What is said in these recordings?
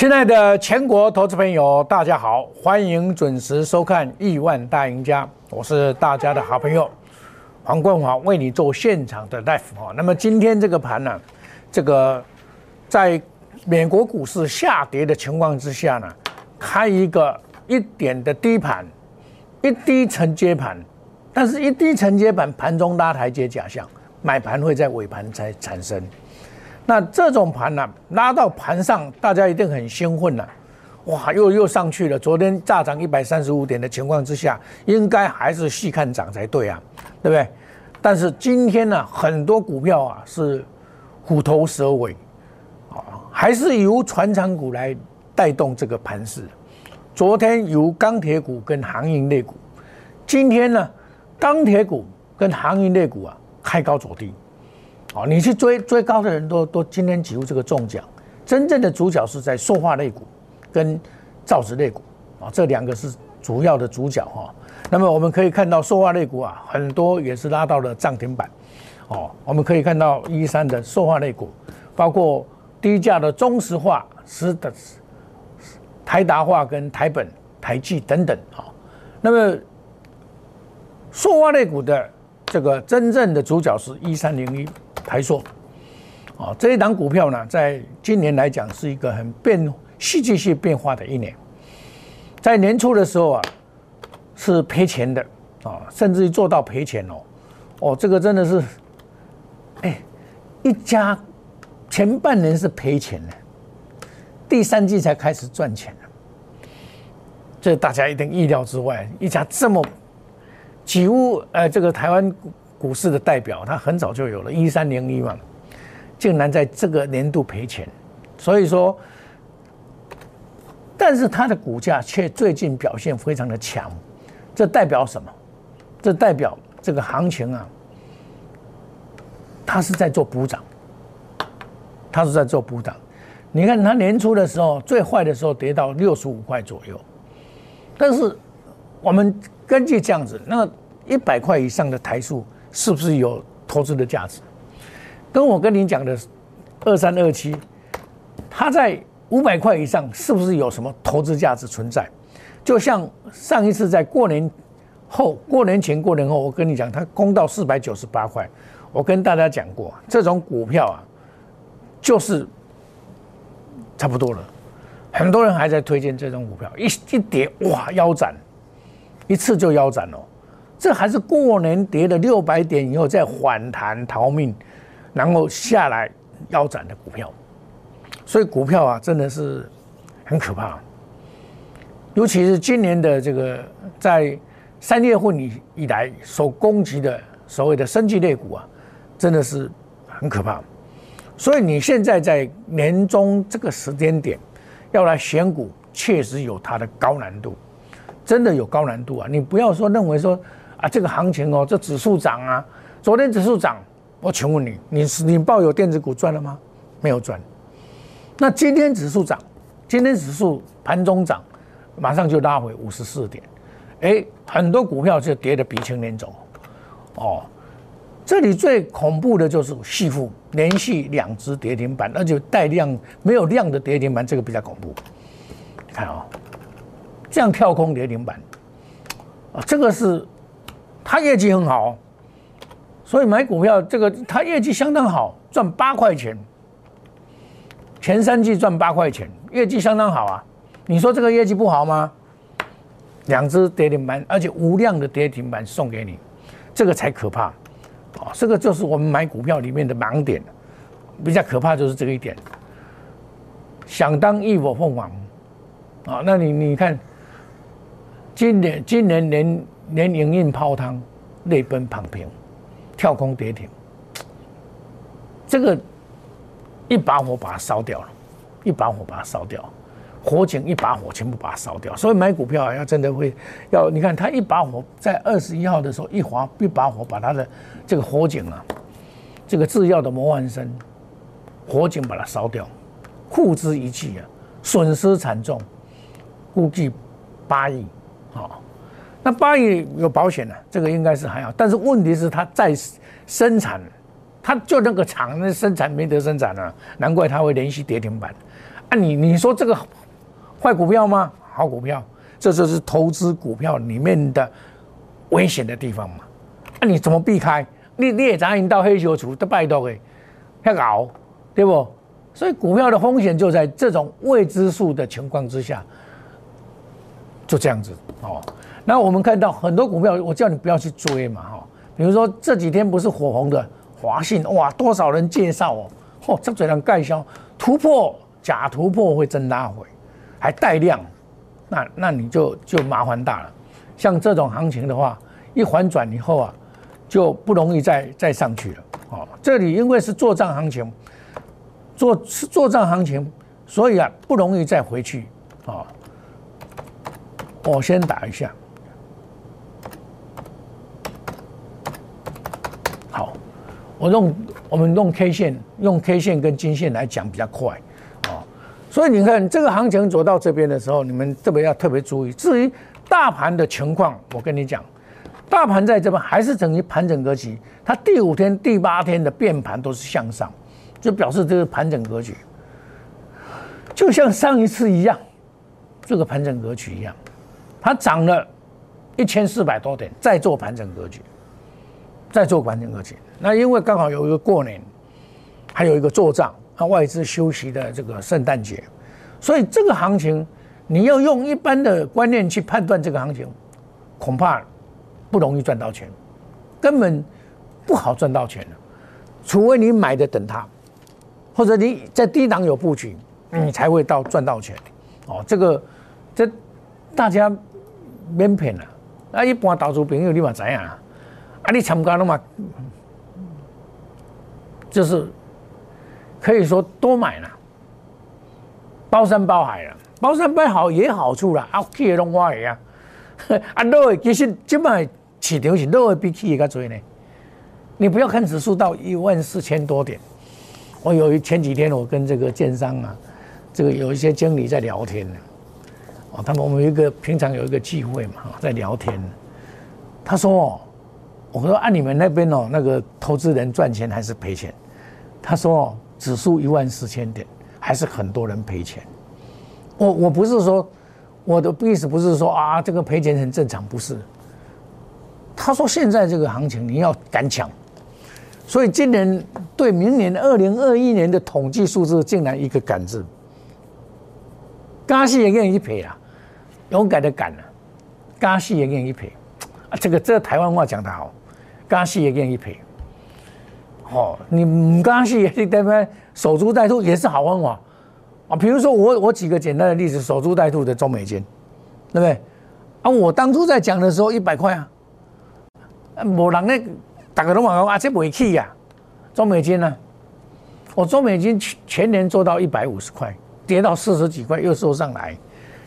亲爱的全国投资朋友，大家好，欢迎准时收看《亿万大赢家》，我是大家的好朋友黄冠华，为你做现场的 live 哈。那么今天这个盘呢，这个在美国股市下跌的情况之下呢，开一个一点的低盘，一低承接盘，但是一低承接盘盘中拉台阶假象，买盘会在尾盘才产生。那这种盘呢，拉到盘上，大家一定很兴奋呐，哇，又又上去了。昨天大涨一百三十五点的情况之下，应该还是细看涨才对啊，对不对？但是今天呢，很多股票啊是虎头蛇尾，啊，还是由船厂股来带动这个盘势。昨天由钢铁股跟航运类股，今天呢，钢铁股跟航运类股啊开高走低。哦，你去追追高的人都都今天几乎这个中奖，真正的主角是在塑化类股跟造纸类股啊，这两个是主要的主角哈。那么我们可以看到塑化类股啊，很多也是拉到了涨停板。哦，我们可以看到一三的塑化类股，包括低价的中石化、石的台达化跟台本、台积等等啊。那么塑化类股的这个真正的主角是一三零一。台塑，啊，这一档股票呢，在今年来讲是一个很变戏剧性变化的一年。在年初的时候啊，是赔钱的啊，甚至于做到赔钱哦，哦，这个真的是，哎，一家前半年是赔钱的，第三季才开始赚钱的，这大家一定意料之外。一家这么几乎呃，这个台湾。股市的代表，它很早就有了，一三零一嘛，竟然在这个年度赔钱，所以说，但是它的股价却最近表现非常的强，这代表什么？这代表这个行情啊，它是在做补涨，它是在做补涨。你看它年初的时候最坏的时候跌到六十五块左右，但是我们根据这样子，那一百块以上的台数。是不是有投资的价值？跟我跟你讲的二三二七，它在五百块以上，是不是有什么投资价值存在？就像上一次在过年后、过年前、过年后，我跟你讲，它攻到四百九十八块，我跟大家讲过，这种股票啊，就是差不多了。很多人还在推荐这种股票，一一跌哇腰斩，一次就腰斩了。这还是过年跌了六百点以后再反弹逃命，然后下来腰斩的股票，所以股票啊真的是很可怕，尤其是今年的这个在三月份以以来所攻击的所谓的生技类股啊，真的是很可怕。所以你现在在年终这个时间点要来选股，确实有它的高难度，真的有高难度啊！你不要说认为说。啊，这个行情哦，这指数涨啊，昨天指数涨，我请问你，你是你抱有电子股赚了吗？没有赚。那今天指数涨，今天指数盘中涨，马上就拉回五十四点，哎，很多股票就跌得鼻青脸肿。哦，这里最恐怖的就是系富连续两只跌停板，那就带量没有量的跌停板，这个比较恐怖。你看啊，这样跳空跌停板，啊，这个是。它业绩很好，所以买股票这个它业绩相当好，赚八块钱，前三季赚八块钱，业绩相当好啊！你说这个业绩不好吗？两只跌停板，而且无量的跌停板送给你，这个才可怕啊！这个就是我们买股票里面的盲点，比较可怕就是这个一点。想当一我凤凰啊，那你你看，今年今年年。连营运泡汤，泪奔躺平，跳空跌停，这个一把火把它烧掉了，一把火把它烧掉，火警一把火全部把它烧掉。所以买股票，要真的会要你看，它一把火在二十一号的时候一划一把火把它的这个火警啊，这个制药的模范生，火警把它烧掉，付之一炬啊，损失惨重，估计八亿啊。那八亿有保险的，这个应该是还好，但是问题是它在生产，它就那个厂那生产没得生产了，难怪它会连续跌停板。啊，你你说这个坏股票吗？好股票，这就是投资股票里面的危险的地方嘛。那你怎么避开？你你也早已到黑球处都拜托诶，要熬，对不？所以股票的风险就在这种未知数的情况之下，就这样子哦。那我们看到很多股票，我叫你不要去追嘛，哈。比如说这几天不是火红的华信，哇，多少人介绍哦，嚯，这嘴上盖销突破假突破会真拉回，还带量，那那你就就麻烦大了。像这种行情的话，一反转以后啊，就不容易再再上去了。哦，这里因为是做账行情，做是做账行情，所以啊不容易再回去。哦，我先打一下。我用我们用 K 线，用 K 线跟金线来讲比较快，哦，所以你看这个行情走到这边的时候，你们特别要特别注意。至于大盘的情况，我跟你讲，大盘在这边还是等于盘整格局，它第五天、第八天的变盘都是向上，就表示这个盘整格局，就像上一次一样，这个盘整格局一样，它涨了一千四百多点，再做盘整格局。再做盘整格局，那因为刚好有一个过年，还有一个做账，啊外资休息的这个圣诞节，所以这个行情你要用一般的观念去判断这个行情，恐怕不容易赚到钱，根本不好赚到钱，除非你买的等它，或者你在低档有布局，你才会到赚到钱。哦，这个这大家免骗了，啊一般投资朋友你嘛知啊。你参加了嘛？就是可以说多买了，包山包海了，包山包海也好处啦，啊，去的拢我的啊，啊，落的其实即摆市场是落的比去的较多呢。你不要看指数到一万四千多点，我有前几天我跟这个建商啊，这个有一些经理在聊天呢，哦，他们我们一个平常有一个聚会嘛，在聊天，他说。我说按你们那边哦，那个投资人赚钱还是赔钱？他说哦指数一万四千点，还是很多人赔钱。我我不是说我的意思不是说啊这个赔钱很正常，不是。他说现在这个行情你要敢抢，所以今年对明年二零二一年的统计数字竟然一个敢字，加息也愿意赔啊，勇敢的敢啊，加息也愿意赔啊，这个这台湾话讲得好。加息也愿意赔，哦，你唔加息也对不对？守株待兔也是好方法啊。比如说我我举个简单的例子，守株待兔的中美金，对不对？啊，我当初在讲的时候一百块啊，某人呢，大家都讲啊，这不会去呀。中美金呢，我中美金全全年做到一百五十块，跌到四十几块又收上来，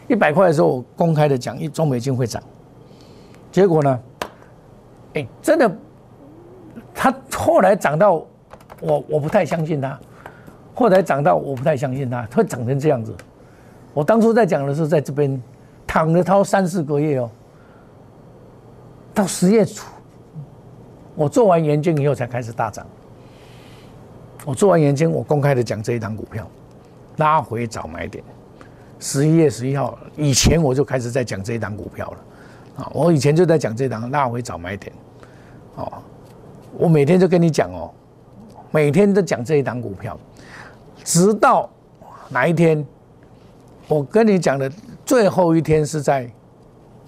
一百块的时候我公开的讲一中美金会涨，结果呢，哎，真的。后来涨到，我我不太相信他。后来涨到我不太相信他，会涨成这样子。我当初在讲的时候在这边躺着掏三四个月哦，到十月初，我做完研究以后才开始大涨。我做完研究，我公开的讲这一档股票拉回早买点。十一月十一号以前我就开始在讲这一档股票了啊，我以前就在讲这档拉回早买点，哦。我每天就跟你讲哦，每天都讲这一档股票，直到哪一天，我跟你讲的最后一天是在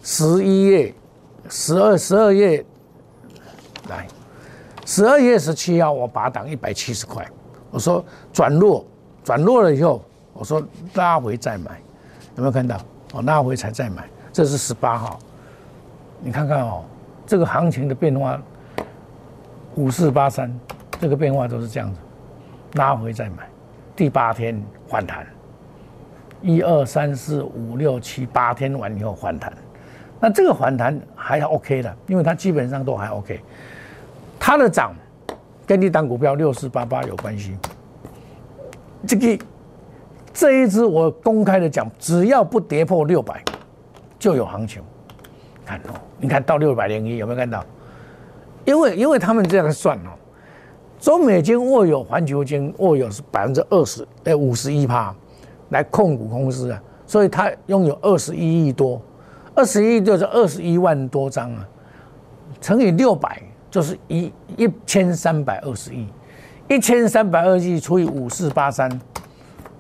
十一月十二十二月来，十二月十七号我把档一百七十块，我说转弱转弱了以后，我说拉回再买，有没有看到？我拉回才再买，这是十八号，你看看哦，这个行情的变化。五四八三，这个变化都是这样子，拉回再买，第八天反弹，一二三四五六七八天完以后反弹，那这个反弹还 OK 的，因为它基本上都还 OK，它的涨跟你档股票六四八八有关系，这个这一只我公开的讲，只要不跌破六百，就有行情，看哦，你看到六百零一有没有看到？因为因为他们这样算哦，中美金握有环球金握有是百分之二十，哎五十一趴，来控股公司啊，所以他拥有二十一亿多，二十一就是二十一万多张啊，乘以六百就是一一千三百二十亿，一千三百二十亿除以五四八三，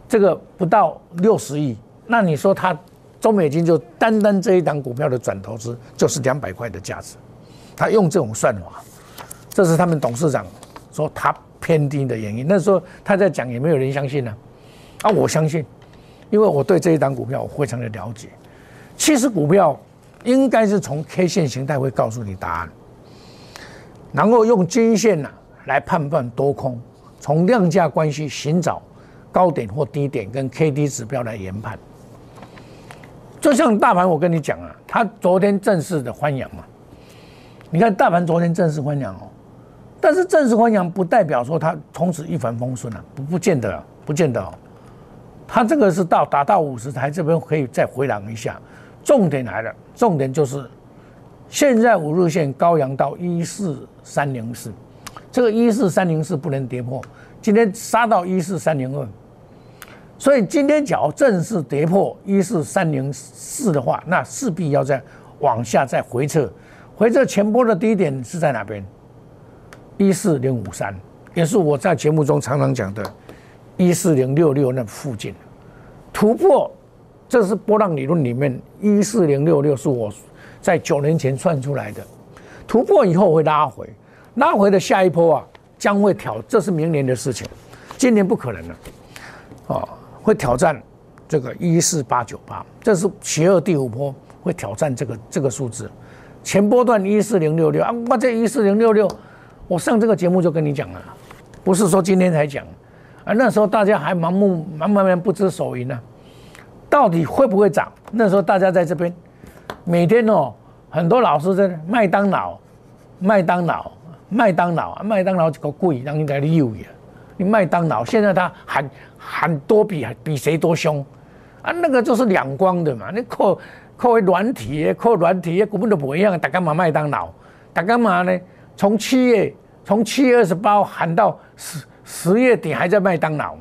这个不到六十亿，那你说他中美金就单单这一档股票的转投资就是两百块的价值，他用这种算法，这是他们董事长说他偏低的原因。那时候他在讲，也没有人相信呢。啊，我相信，因为我对这一档股票我非常的了解。其实股票应该是从 K 线形态会告诉你答案，然后用均线呢来判断多空，从量价关系寻找高点或低点，跟 K D 指标来研判。就像大盘，我跟你讲啊，它昨天正式的欢阳嘛。你看大盘昨天正式欢阳哦，但是正式欢阳不代表说它从此一帆风顺啊，不不见得，不见得哦。它这个是到达到五十台这边可以再回档一下，重点来了，重点就是现在五日线高阳到一四三零四，这个一四三零四不能跌破，今天杀到一四三零二，所以今天只要正式跌破一四三零四的话，那势必要再往下再回撤，回撤前波的低点是在哪边？一四零五三，也是我在节目中常常讲的。一四零六六那附近突破，这是波浪理论里面一四零六六是我在九年前算出来的。突破以后会拉回，拉回的下一波啊将会挑，这是明年的事情，今年不可能了。哦，会挑战这个一四八九八，这是邪恶第五波会挑战这个这个数字。前波段一四零六六啊，我这一四零六六，我上这个节目就跟你讲了，不是说今天才讲。啊，那时候大家还盲目、慢慢慢不知所云呢，到底会不会涨？那时候大家在这边，每天哦，很多老师在麦当劳、麦当劳、麦当劳，麦当劳这个贵，让你在你犹豫。你麦当劳现在他喊喊多比比谁多凶啊？那个就是两光的嘛。你靠靠软体，靠软体，根本都不一样。大干嘛麦当劳？大干嘛呢？从七月从七月二十八喊到十。十月底还在麦当劳，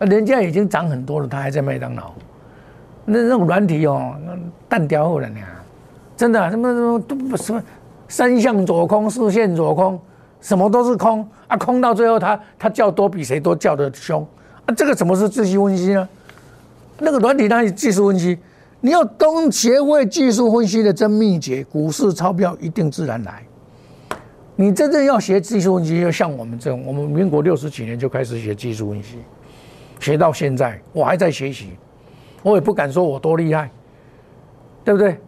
人家已经涨很多了，他还在麦当劳。那那种软体哦，淡掉后了呢，真的什么什么都不什么三向左空、四线左空，什么都是空啊，空到最后他他叫多比谁都叫的凶啊，这个怎么是自析分析呢？那个软体哪里技术分析？你要懂学会技术分析的真秘诀，股市钞票一定自然来。你真正要学技术分析，要像我们这种，我们民国六十几年就开始学技术分析，学到现在，我还在学习，我也不敢说我多厉害，对不对？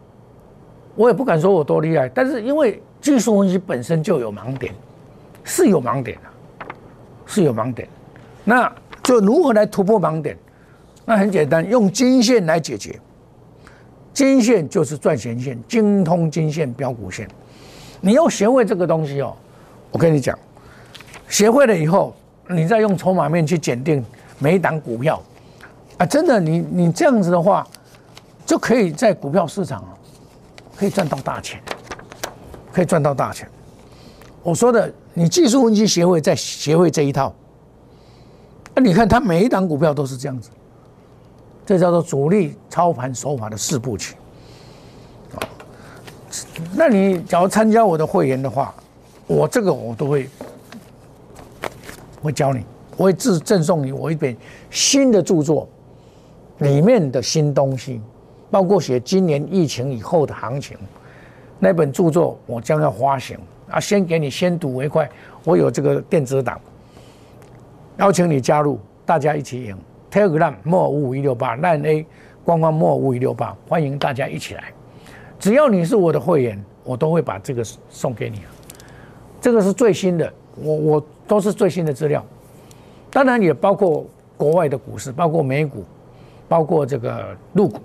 我也不敢说我多厉害，但是因为技术分析本身就有盲点，是有盲点的，是有盲点，那就如何来突破盲点？那很简单，用金线来解决，金线就是赚钱线，精通金线标股线。你要学会这个东西哦，我跟你讲，学会了以后，你再用筹码面去检定每一档股票，啊，真的，你你这样子的话，就可以在股票市场可以赚到大钱，可以赚到大钱。我说的，你技术分析学会再学会这一套，那你看它每一档股票都是这样子，这叫做主力操盘手法的四部曲。那你假如参加我的会员的话，我这个我都会会教你，我会自赠送你我一本新的著作，里面的新东西，包括写今年疫情以后的行情，那本著作我将要发行啊，先给你先睹为快，我有这个电子档，邀请你加入，大家一起赢，Telegram 莫五五一六八烂 A 官方莫五五一六八，欢迎大家一起来。只要你是我的会员，我都会把这个送给你。这个是最新的，我我都是最新的资料。当然也包括国外的股市，包括美股，包括这个陆股。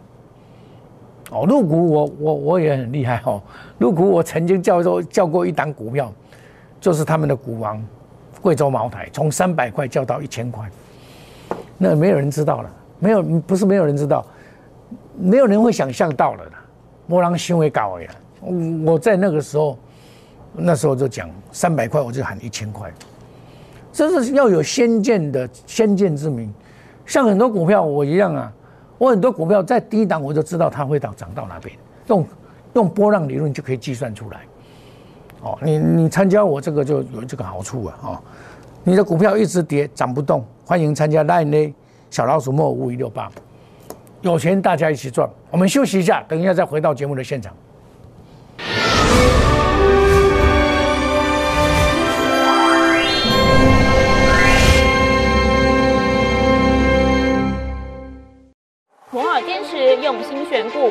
哦，陆股我我我也很厉害哦。陆股我曾经叫做叫过一档股票，就是他们的股王贵州茅台，从三百块叫到一千块。那没有人知道了，没有不是没有人知道，没有人会想象到了的。波浪行为高呀！我在那个时候，那时候就讲三百块，我就喊一千块。这是要有先见的先见之明，像很多股票我一样啊，我很多股票在低档我就知道它会涨涨到哪边，用用波浪理论就可以计算出来。哦，你你参加我这个就有这个好处啊！哦，你的股票一直跌涨不动，欢迎参加 Line 小老鼠莫五一六八，有钱大家一起赚。我们休息一下，等一下再回到节目的现场。摩尔坚持用心选股，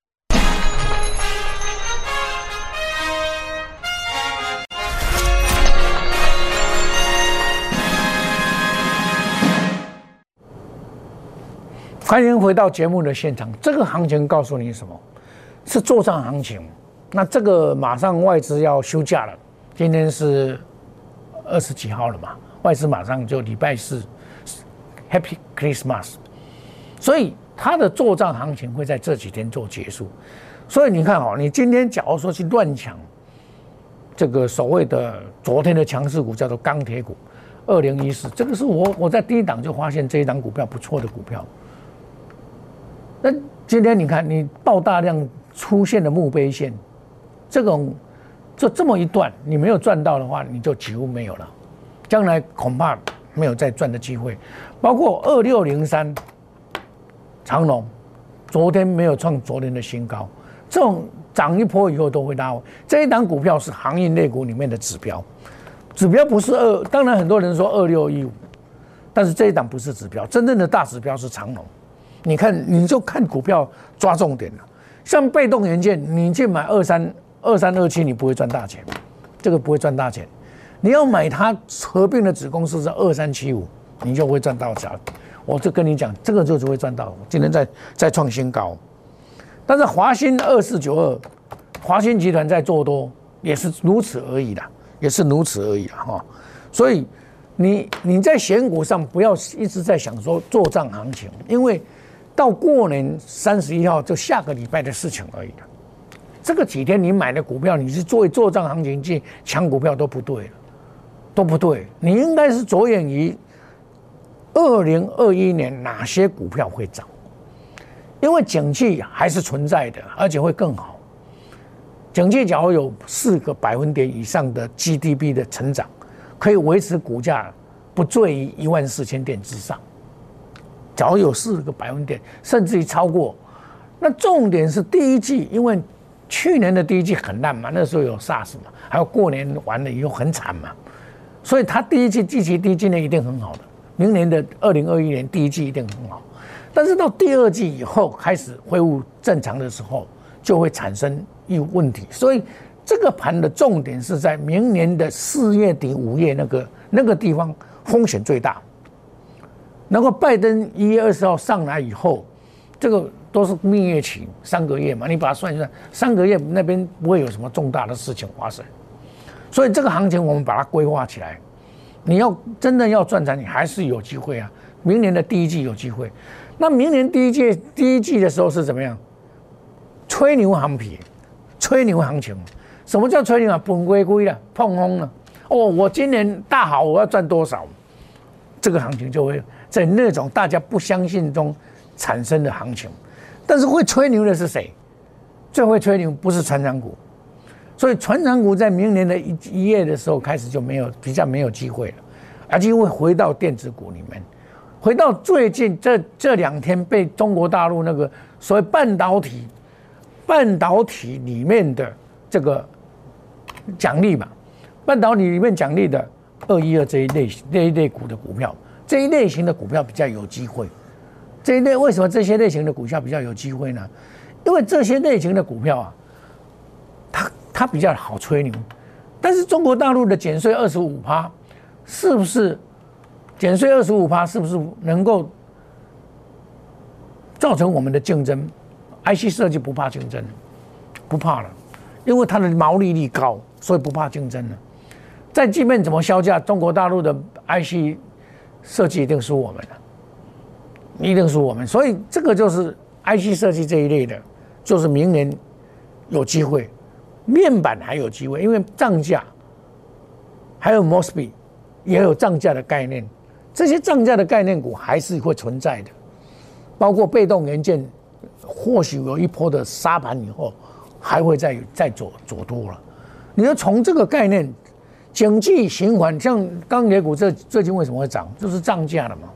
欢迎回到节目的现场。这个行情告诉你什么？是做账行情。那这个马上外资要休假了，今天是二十几号了嘛？外资马上就礼拜四，Happy Christmas。所以它的做账行情会在这几天做结束。所以你看哦，你今天假如说去乱抢这个所谓的昨天的强势股，叫做钢铁股，二零一四，这个是我我在第一档就发现这一档股票不错的股票。那今天你看，你爆大量出现的墓碑线，这种就这么一段，你没有赚到的话，你就几乎没有了，将来恐怕没有再赚的机会。包括二六零三长龙，昨天没有创昨天的新高，这种涨一波以后都会拉。这一档股票是行业类股里面的指标，指标不是二，当然很多人说二六一五，但是这一档不是指标，真正的大指标是长龙。你看，你就看股票抓重点了。像被动元件，你去买二三二三二七，你不会赚大钱，这个不会赚大钱。你要买它合并的子公司是二三七五，你就会赚到钱。我就跟你讲，这个就是会赚到。今天在在创新高，但是华兴二四九二，华兴集团在做多，也是如此而已的，也是如此而已了哈。所以你你在选股上不要一直在想说做账行情，因为。到过年三十一号就下个礼拜的事情而已了。这个几天你买的股票，你是作为做账行情去抢股票都不对了，都不对。你应该是着眼于二零二一年哪些股票会涨，因为景气还是存在的，而且会更好。景气假如有四个百分点以上的 GDP 的成长，可以维持股价不坠于一万四千点之上。早有四个百分点，甚至于超过，那重点是第一季，因为去年的第一季很烂嘛，那时候有 SARS 嘛，还有过年完了以后很惨嘛，所以它第一季季期第一季呢一定很好的，明年的二零二一年第一季一定很好，但是到第二季以后开始恢复正常的时候，就会产生一问题，所以这个盘的重点是在明年的四月底五月那个那个地方风险最大。然后拜登一月二十号上来以后，这个都是蜜月期三个月嘛，你把它算一算，三个月那边不会有什么重大的事情发生，所以这个行情我们把它规划起来，你要真的要赚钱，你还是有机会啊。明年的第一季有机会，那明年第一季第一季的时候是怎么样？吹牛行情，吹牛行情，什么叫吹牛啊？本归归了，碰空了。哦，我今年大好，我要赚多少？这个行情就会。在那种大家不相信中产生的行情，但是会吹牛的是谁？最会吹牛不是船长股，所以船长股在明年的一一月的时候开始就没有比较没有机会了，而且会回到电子股里面，回到最近这这两天被中国大陆那个所谓半导体半导体里面的这个奖励嘛，半导体里面奖励的二一二这一类这一类股的股票，这一类型的股票比较有机会。这一类为什么这些类型的股票比较有机会呢？因为这些类型的股票啊，它它比较好吹牛。但是中国大陆的减税二十五趴，是不是减税二十五趴？是不是能够造成我们的竞争？IC 设计不怕竞争，不怕了，因为它的毛利率高，所以不怕竞争了。在即便怎么销价，中国大陆的 IC 设计一定输我们了，一定输我们。所以这个就是 IC 设计这一类的，就是明年有机会。面板还有机会，因为涨价，还有 Mosby 也有涨价的概念，这些涨价的概念股还是会存在的，包括被动元件，或许有一波的沙盘以后，还会再再走走多了。你要从这个概念，经济循环，像钢铁股这最近为什么会涨，就是涨价了嘛？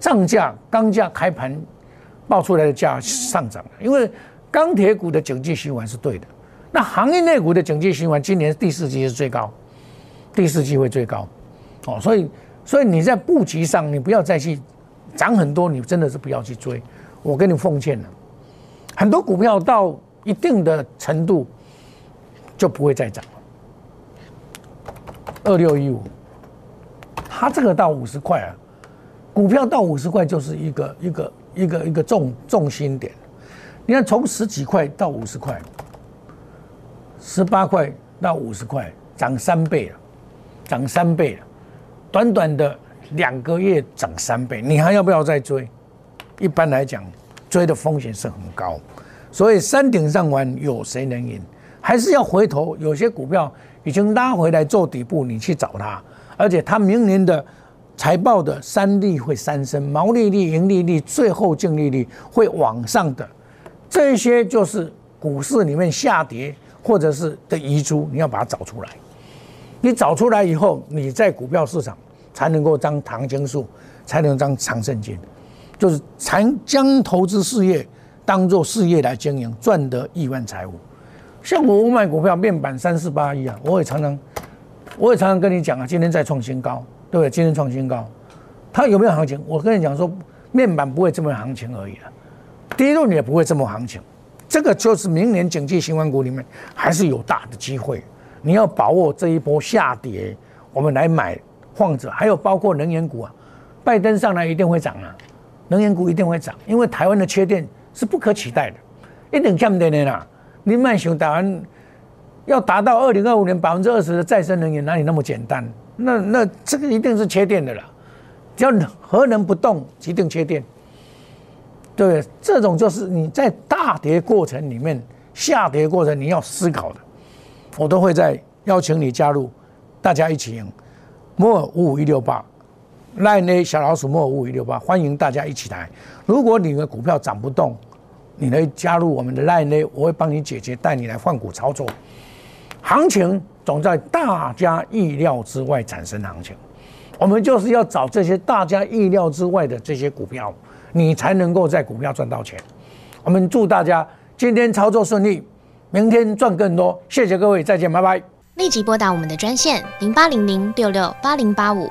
涨价，钢价开盘报出来的价上涨了，因为钢铁股的经济循环是对的。那行业内股的经济循环，今年第四季是最高，第四季会最高，哦，所以所以你在布局上，你不要再去涨很多，你真的是不要去追。我跟你奉劝了，很多股票到一定的程度就不会再涨。二六一五，它这个到五十块啊，股票到五十块就是一个一个一个一个重重心点。你看从十几块到五十块。十八块到五十块，涨三倍了，涨三倍了，短短的两个月涨三倍，你还要不要再追？一般来讲，追的风险是很高，所以山顶上玩有谁能赢？还是要回头，有些股票已经拉回来做底部，你去找它，而且它明年的财报的三利会三升，毛利率、盈利率、最后净利率会往上的，这些就是股市里面下跌。或者是的遗珠，你要把它找出来。你找出来以后，你在股票市场才能够当唐金树，才能当长胜金，就是才将投资事业当做事业来经营，赚得亿万财富。像我买股票面板三四八一啊，我也常常，我也常常跟你讲啊，今天再创新高，对不对？今天创新高，它有没有行情？我跟你讲说，面板不会这么行情而已啊，第一轮也不会这么行情。这个就是明年经济新闻股里面还是有大的机会，你要把握这一波下跌，我们来买或者还有包括能源股啊，拜登上来一定会涨啊，能源股一定会涨，因为台湾的缺电是不可取代的，一定欠电的啦。你慢熊台湾要达到二零二五年百分之二十的再生能源，哪里那么简单？那那这个一定是缺电的了，只要核能不动，一定缺电。对，这种就是你在大跌过程里面、下跌过程你要思考的，我都会在邀请你加入，大家一起赢。摩尔五五一六八，line 小老鼠摩尔五五一六八，欢迎大家一起来。如果你的股票涨不动，你来加入我们的 line A，我会帮你解决，带你来换股操作。行情总在大家意料之外产生行情，我们就是要找这些大家意料之外的这些股票。你才能够在股票赚到钱。我们祝大家今天操作顺利，明天赚更多。谢谢各位，再见，拜拜。立即拨打我们的专线零八零零六六八零八五